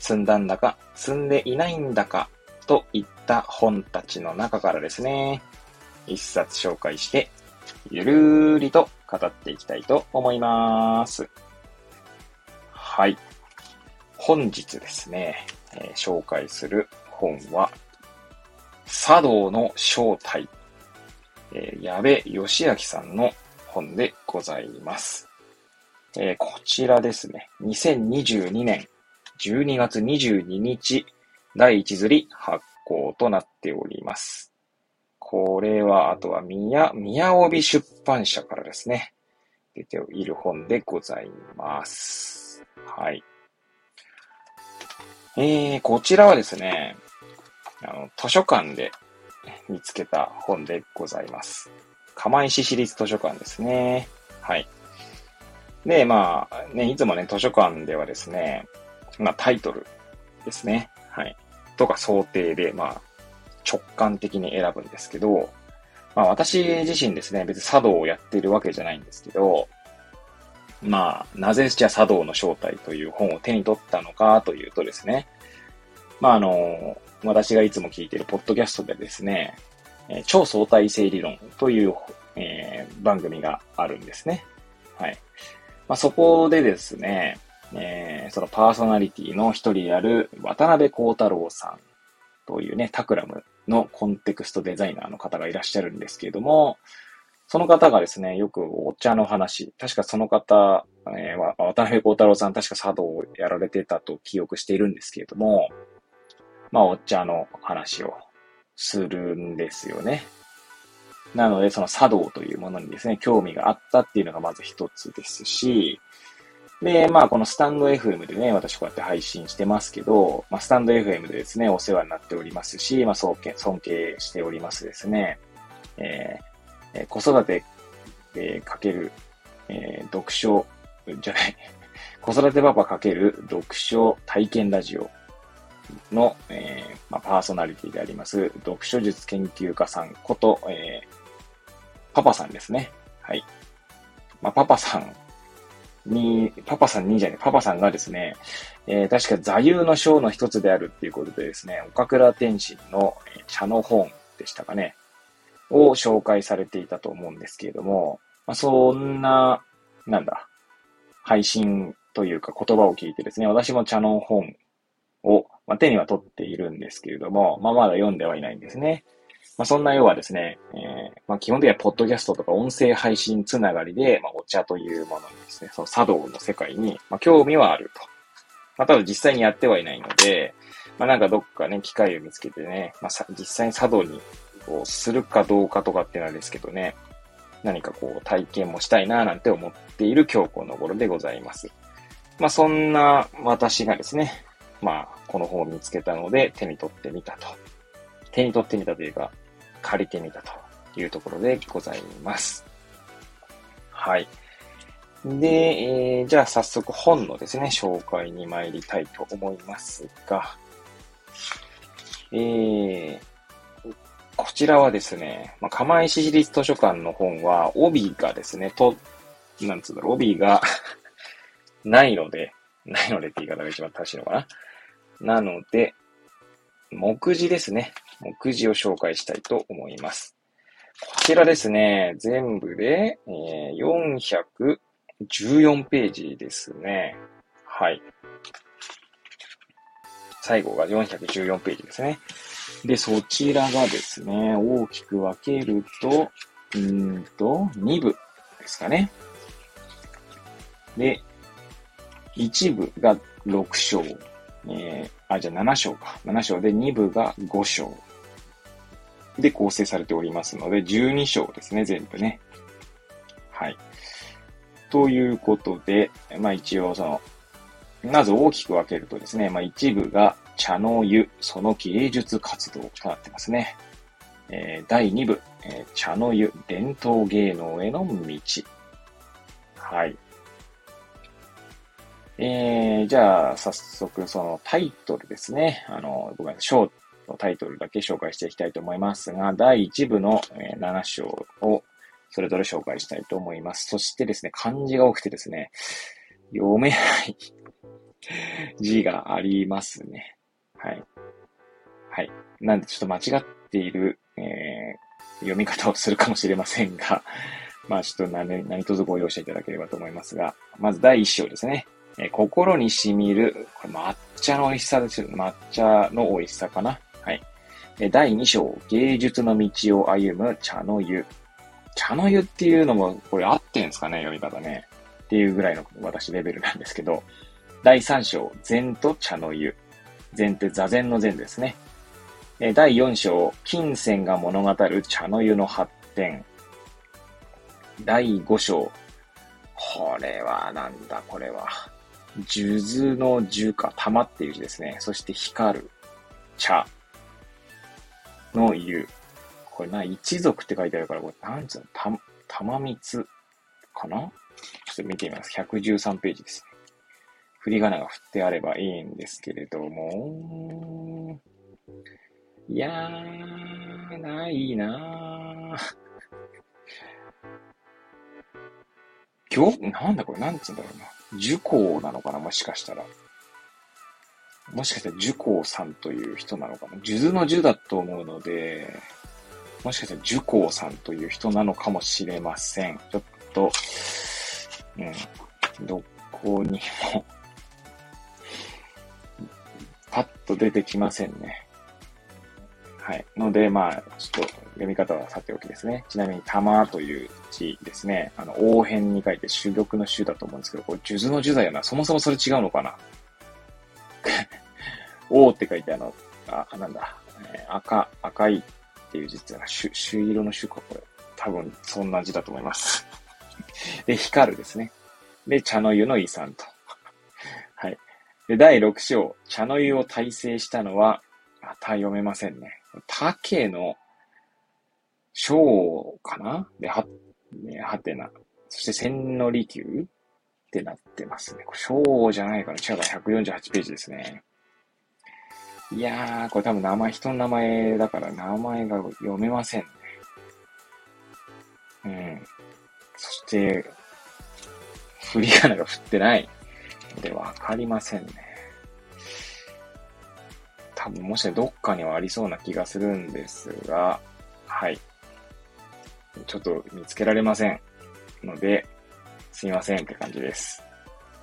積んだんだか積んでいないんだかといった本たちの中からですね、一冊紹介して、ゆるーりと語っていきたいと思います。はい。本日ですね、えー紹介する本は、茶道の正体、えー矢部義明さんの本でございます。えーこちらですね、2022年12月22日、第1釣り発行となっております。これは、あとは、宮、宮帯出版社からですね、出ている本でございます。はい。えー、こちらはですね、あの、図書館で見つけた本でございます。釜石市立図書館ですね。はい。で、まあ、ね、いつもね、図書館ではですね、まあ、タイトルですね。はい。とか想定で、まあ、直感的に選ぶんですけど、まあ私自身ですね、別に茶道をやってるわけじゃないんですけど、まあ、なぜじゃあ茶道の正体という本を手に取ったのかというとですね、まああの、私がいつも聞いているポッドキャストでですね、え超相対性理論という、えー番組があるんですね。はい。まあそこでですね、えーそのパーソナリティの一人である渡辺幸太郎さんというね、タクラムのコンテクストデザイナーの方がいらっしゃるんですけれども、その方がですね、よくお茶の話、確かその方、えー渡辺幸太郎さん、確か茶道をやられてたと記憶しているんですけれども、まあ、お茶の話をするんですよね。なので、その茶道というものにですね、興味があったっていうのがまず一つですし、で、まあ、このスタンド FM でね、私こうやって配信してますけど、まあ、スタンド FM でですね、お世話になっておりますし、まあ、尊敬尊敬しておりますですね、えーえー子育て、えーかける、えー読書、じゃない、子育てパパかける読書体験ラジオの、えーまあ、パーソナリティであります、読書術研究家さんこと、えーパパさんですね。はい。まあ、パパさんに、パパさんにじゃね、パパさんがですね、えー確か座右の章の一つであるっていうことでですね、岡倉天心の茶の本でしたかね、を紹介されていたと思うんですけれども、まあ、そんな、なんだ、配信というか言葉を聞いてですね、私も茶の本を、まあ、手には取っているんですけれども、まあ、まだ読んではいないんですね。まあ、そんな要はですね、えーまあ、基本的にはポッドキャストとか音声配信つながりで、まあ、お茶というものにですね、その茶道の世界に、ま、興味はあると。ま、ただ実際にやってはいないので、ま、なんかどっかね、機会を見つけてね、ま、実際に茶道にこうするかどうかとかっていうのはですけどね、何かこう体験もしたいななんて思っている今日この頃でございます。まそんな私がですね、まあこの本を見つけたので手に取ってみたと。手に取ってみたというか、借りてみたというところでございます。はい。で、えーじゃあ早速本のですね、紹介に参りたいと思いますが、えー、こちらはですね、まあ、釜石市立図書館の本は、帯がですね、と、なんつうんだろう、帯が ないので、ないのでって言い方が一番正しいのかな。なので、目次ですね。目次を紹介したいと思います。こちらですね、全部で、えー414ページですね。はい。最後が414ページですね。で、そちらがですね、大きく分けると、うんと、2部ですかね。で、1部が6章。えー、あ、じゃあ7章か。7章で2部が5章。で構成されておりますので、12章ですね、全部ね。はい。ということで、まあ一応その、まず大きく分けるとですね、まあ一部が茶の湯、その芸術活動となってますね。えー、第2部、えー、茶の湯、伝統芸能への道。はい。えー、じゃあ、早速、そのタイトルですね。あの、ごめんなさい、タイトルだけ紹介していきたいと思いますが、第1部の、7章をそれぞれ紹介したいと思います。そしてですね、漢字が多くてですね、読めない 字がありますね。はい。はい。なんでちょっと間違っている、えー、読み方をするかもしれませんが、まあちょっと何、何卒ご容赦いただければと思いますが、まず第1章ですね。えー、心に染みる、これ抹茶の美味しさですよ。抹茶の美味しさかな。第2章、芸術の道を歩む茶の湯。茶の湯っていうのも、これ合ってんすかね、読み方ね。っていうぐらいの私レベルなんですけど、第3章、禅と茶の湯。禅って座禅の禅ですね。第4章、金銭が物語る茶の湯の発展。第5章、これはなんだ、これは。数珠の樹か、玉っていう字ですね。そして光る、茶の湯。これな、一族って書いてあるから、これ、なんつうの、た、玉蜜かな？ちょっと見てみます。113ページですね。振り仮名が振ってあればいいんですけれども、いやー、ないなー。今日、なんだこれ、なんつうんだろうな。受講なのかなもしかしたら。もしかしたら受講さんという人なのかな？数珠の樹だと思うので、もしかしたら受講さんという人なのかもしれません。ちょっと、うん、どこにもパッと出てきませんね。はい。ので、まあ、ちょっと読み方はさておきですね。ちなみに、玉という字ですね。あの、応変に書いて主玉の主だと思うんですけど、これ、数珠の樹だよな。そもそもそれ違うのかな？王って書いてあの、あ、なんだ、え、赤、赤いっていう字っていうのは、朱色の朱か、これ。多分、そんな字だと思います で、光るですね。で、茶の湯の遺産と。はい。で、第6章、茶の湯を大成したのは、また読めませんね。竹の章かな？で、は、ね、はてな。そして千利休ってなってますね。これ章じゃないかな。違うか、148ページですね。いやー、これ多分名前、人の名前だから名前が読めませんね。うん。そして、振り仮名が振ってないのでわかりませんね。多分もしかどっかにはありそうな気がするんですが、はい。ちょっと見つけられません。ので、すいませんって感じです。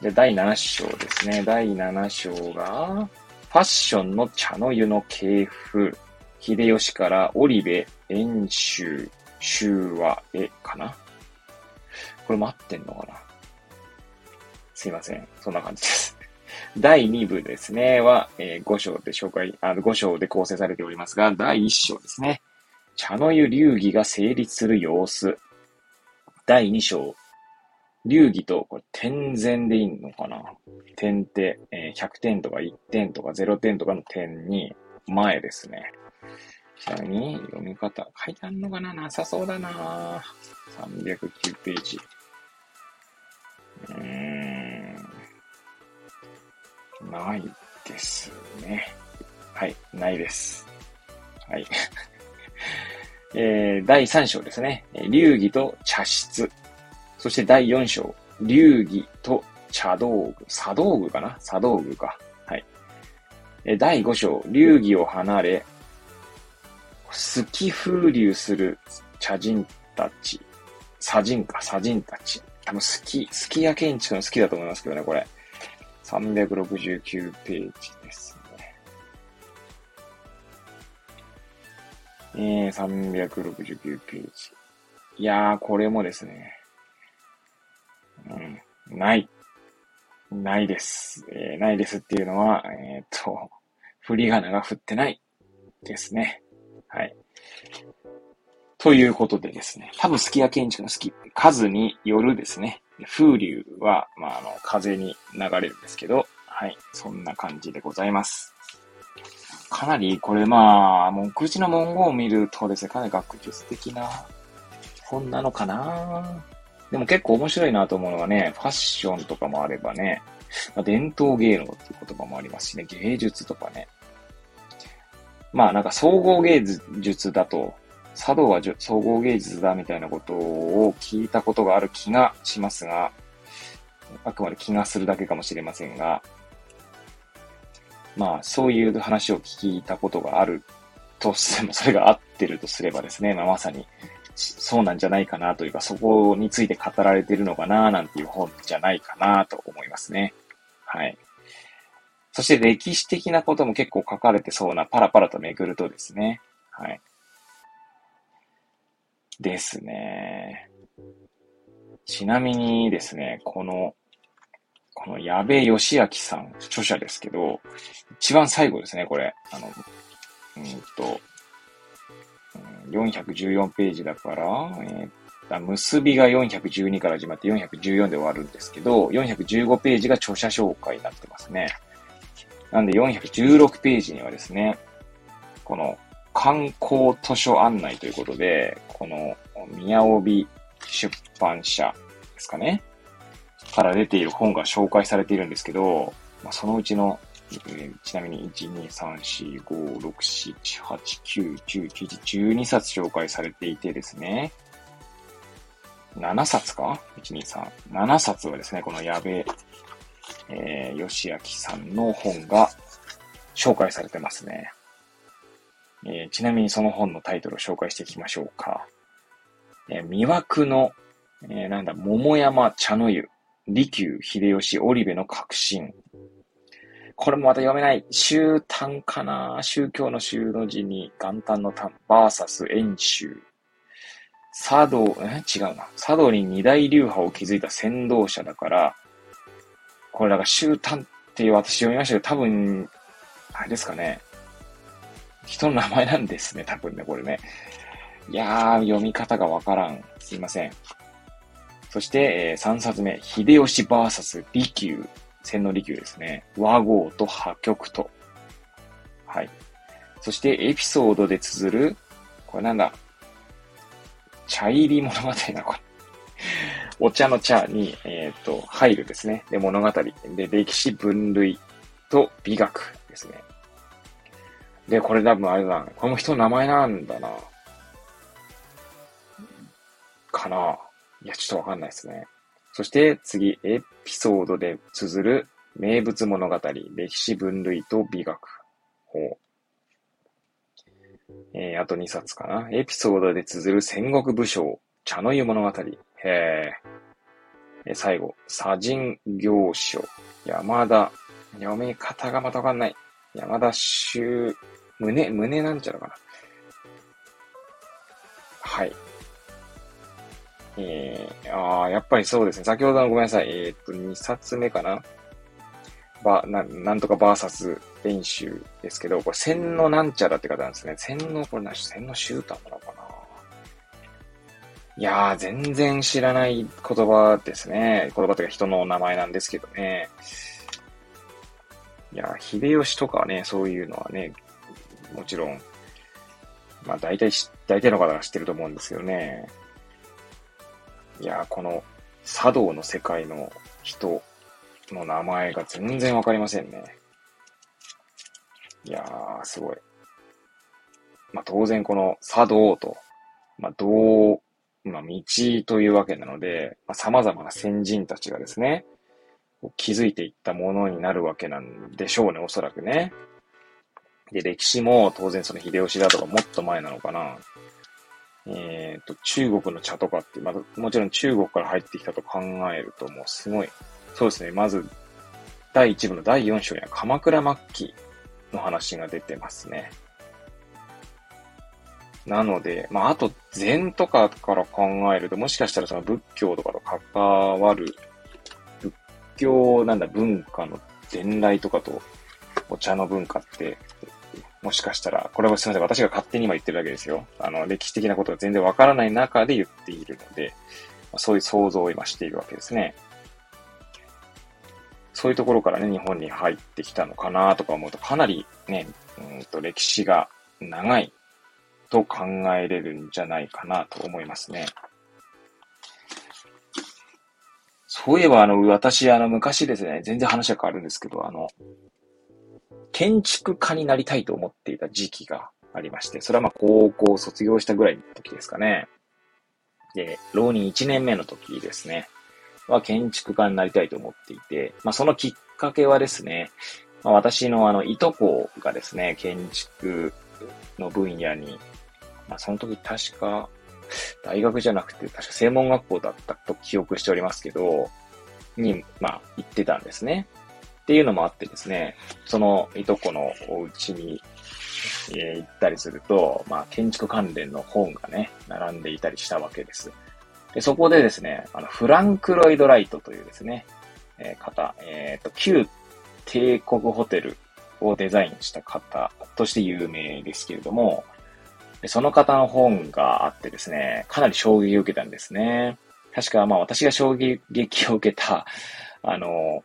で、第7章ですね。第7章が、ファッションの茶の湯の系譜。秀吉から織部、遠州、修和へかな？これ待ってんのかな？すいません。そんな感じです。第2部ですね、は、えー、5章で紹介、あの、5章で構成されておりますが、第1章ですね。茶の湯流儀が成立する様子。第2章。流儀と、これ、点前でいいのかな？点って、えー、100点とか1点とか0点とかの点に、前ですね。ちなみに、読み方、書いてあんのかな？なさそうだな309ページ。うーん。ないですね。はい、ないです。はい。えー、第3章ですね。流儀と茶室。そして第4章。流儀と茶道具。茶道具かな？茶道具か。はい。え、第5章。流儀を離れ、好き風流する茶人たち。茶人か、茶人たち。多分好き、好きや建築の好きだと思いますけどね、これ。369ページですね。えー、369ページ。いやー、これもですね。うん、ない。ないです。えー、ないですっていうのは、えー、っと、振り仮名が振ってないですね。はい。ということでですね、多分スキヤ建築の好き、数によるですね、風流は、まあ、あの、風に流れるんですけど、はい、そんな感じでございます。かなり、これまあ、目次の文言を見るとですね、かなり学術的な本なのかなでも結構面白いなと思うのはね、ファッションとかもあればね、まあ、伝統芸能っていう言葉もありますしね、芸術とかね。まあなんか総合芸術だと、茶道は総合芸術だみたいなことを聞いたことがある気がしますが、あくまで気がするだけかもしれませんが、まあそういう話を聞いたことがあるとしても、それが合ってるとすればですね、まあまさにそうなんじゃないかなというか、そこについて語られてるのかななんていう本じゃないかなと思いますね。はい。そして歴史的なことも結構書かれてそうなパラパラと巡るとですね。はい。ですね。ちなみにですね、この、この矢部義明さん、著者ですけど、一番最後ですね、これ。あの、うんと、414ページだから、えー、結びが412から始まって414で終わるんですけど、415ページが著者紹介になってますね。なんで416ページにはですね、この観光図書案内ということで、この宮帯出版社ですかね、から出ている本が紹介されているんですけど、そのうちのえちなみに、1、2、3、4、5、6、7、8、9、9、10、12冊紹介されていてですね、7冊か ?1、2、3。7冊はですね、この矢部、えー、吉明さんの本が紹介されてますね。えー、ちなみにその本のタイトルを紹介していきましょうか。えー、魅惑の、えー、なんだ、桃山茶の湯、利休秀吉織部の革新、これもまた読めない。宗端かな宗教の宗の字に元旦の端、バーサス演習。茶道、え？違うな。茶道に二大流派を築いた先導者だから、これだから宗端っていう私読みましたけど、多分、あれですかね。人の名前なんですね、多分ね、これね。いやー、読み方がわからん。すいません。そして、えー、3冊目、秀吉バーサス利休。千利休ですね。和合と破局と。はい。そしてエピソードで綴る、これなんだ？茶入り物語な、これ。お茶の茶に、えっ、ー、と、入るですね。で、物語。で、歴史分類と美学ですね。で、これ多分あれだな。この人の名前なんだな。かな。いや、ちょっとわかんないですね。そして次、エピソードで綴る名物物語、歴史分類と美学。ほう。えー、あと2冊かな。エピソードで綴る戦国武将、茶の湯物語。へえ。え最後、左人行書、山田、読み方がまたわかんない。山田修、胸、胸なんちゃうのかな。はい。えー、ああ、やっぱりそうですね。先ほどのごめんなさい。えー、っと、2冊目かなば、な、なんとかバーサス練習ですけど、これ、千のなんちゃらって方なんですね。千の、これなし、千のシューターなのかないやー、全然知らない言葉ですね。言葉というか人の名前なんですけどね。いやー、秀吉とかね、そういうのはね、もちろん、まあ大体、大体の方が知ってると思うんですけどね。いや、この茶道の世界の人の名前が全然わかりませんね。いやー、すごい。まあ、当然この茶道と、まあ、道、まあ、道というわけなので、まあ、様々な先人たちがですね、気づいていったものになるわけなんでしょうね、おそらくね。で、歴史も当然その秀吉だとかもっと前なのかな。えっ、ー、と、中国の茶とかって、ま、もちろん中国から入ってきたと考えると、もうすごい、そうですね、まず、第1部の第4章には鎌倉末期の話が出てますね。なので、まあ、あと、禅とかから考えると、もしかしたらその仏教とかと関わる、仏教、なんだ、文化の伝来とかと、お茶の文化って、もしかしたら、これはすみません。私が勝手に今言ってるだけですよ。あの、歴史的なことが全然わからない中で言っているので、そういう想像を今しているわけですね。そういうところからね、日本に入ってきたのかなとか思うと、かなりね、うんと歴史が長いと考えれるんじゃないかなと思いますね。そういえば、あの、私、あの、昔ですね、全然話が変わるんですけど、あの、建築家になりたいと思っていた時期がありまして、それはまあ高校卒業したぐらいの時ですかね。で、浪人1年目の時ですね、は建築家になりたいと思っていて、まあそのきっかけはですね、まあ、私のあの、いとこがですね、建築の分野に、まあその時確か、大学じゃなくて、確か専門学校だったと記憶しておりますけど、に、まあ、行ってたんですね。っていうのもあってですね、そのいとこのお家に、えー、行ったりすると、まあ、建築関連の本がね、並んでいたりしたわけです。で、そこでですね、あの、フランク・ロイド・ライトというですね、えー、方、えっ、ー、と、旧帝国ホテルをデザインした方として有名ですけれども、でその方の本があってですね、かなり衝撃を受けたんですね。確か、まあ私が衝撃を受けた、あの、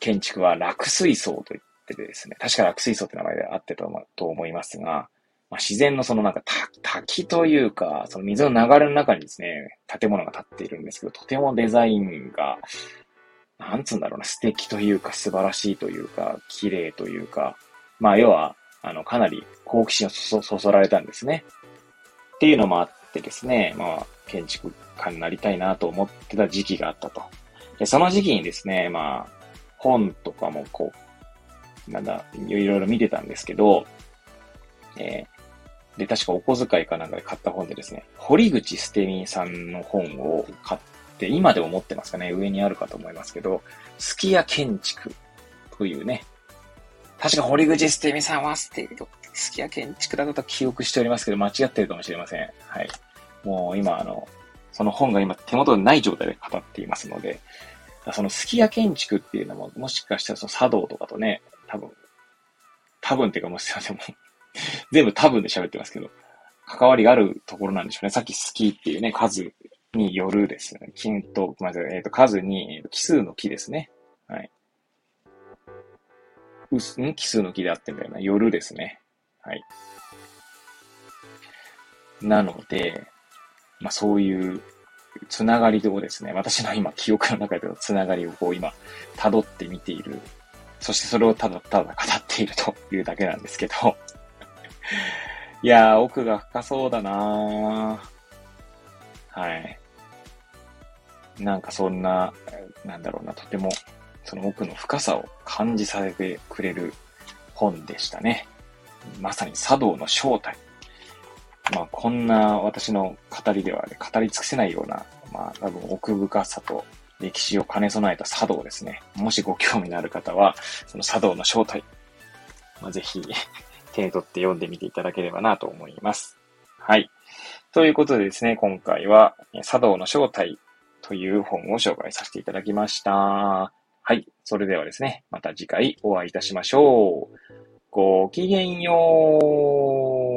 建築は落水槽と言っててですね、確か落水槽って名前であってたと思いますが、まあ、自然のそのなんか滝というか、その水の流れの中にですね、建物が建っているんですけど、とてもデザインが、なんつうんだろうな、素敵というか、素晴らしいというか、綺麗というか、まあ要は、あの、かなり好奇心をそそそられたんですね。っていうのもあってですね、まあ、建築家になりたいなと思ってた時期があったと。で、その時期にですね、まあ、本とかもこう、なんだ、いろいろ見てたんですけど、えー、で、確かお小遣いかなんかで買った本でですね、堀口捨て身さんの本を買って、今でも持ってますかね、上にあるかと思いますけど、すき家建築というね、確か堀口捨て身さんは捨て、すき家建築だと記憶しておりますけど、間違ってるかもしれません。はい。もう今、あの、その本が今手元にない状態で語っていますので、そのすき家建築っていうのも、もしかしたらその茶道とかとね、多分、多分っていうかもうすいません、もう 全部多分で喋ってますけど、関わりがあるところなんでしょうね。さっき好きっていうね、数によるですね。金と、まず、えっ、ー、と、数に、えー、奇数の木ですね。はい。うす、ん？奇数の木であってんだよな。夜ですね。はい。なので、まあそういうつながりをですね、私の今記憶の中でのつながりをこう今、辿ってみている。そしてそれをただただ語っているというだけなんですけど。いやー、奥が深そうだなはい。なんかそんな、なんだろうな、とても、その奥の深さを感じさせてくれる本でしたね。まさに茶道の正体。まあ、こんな私の語りでは、ね、語り尽くせないような、まあ、多分奥深さと歴史を兼ね備えた茶道ですね。もしご興味のある方は、その茶道の正体、まあ、ぜひ 手に取って読んでみていただければなと思います。はい。ということでですね、今回は、茶道の正体という本を紹介させていただきました。はい。それではですね、また次回お会いいたしましょう。ごきげんよう。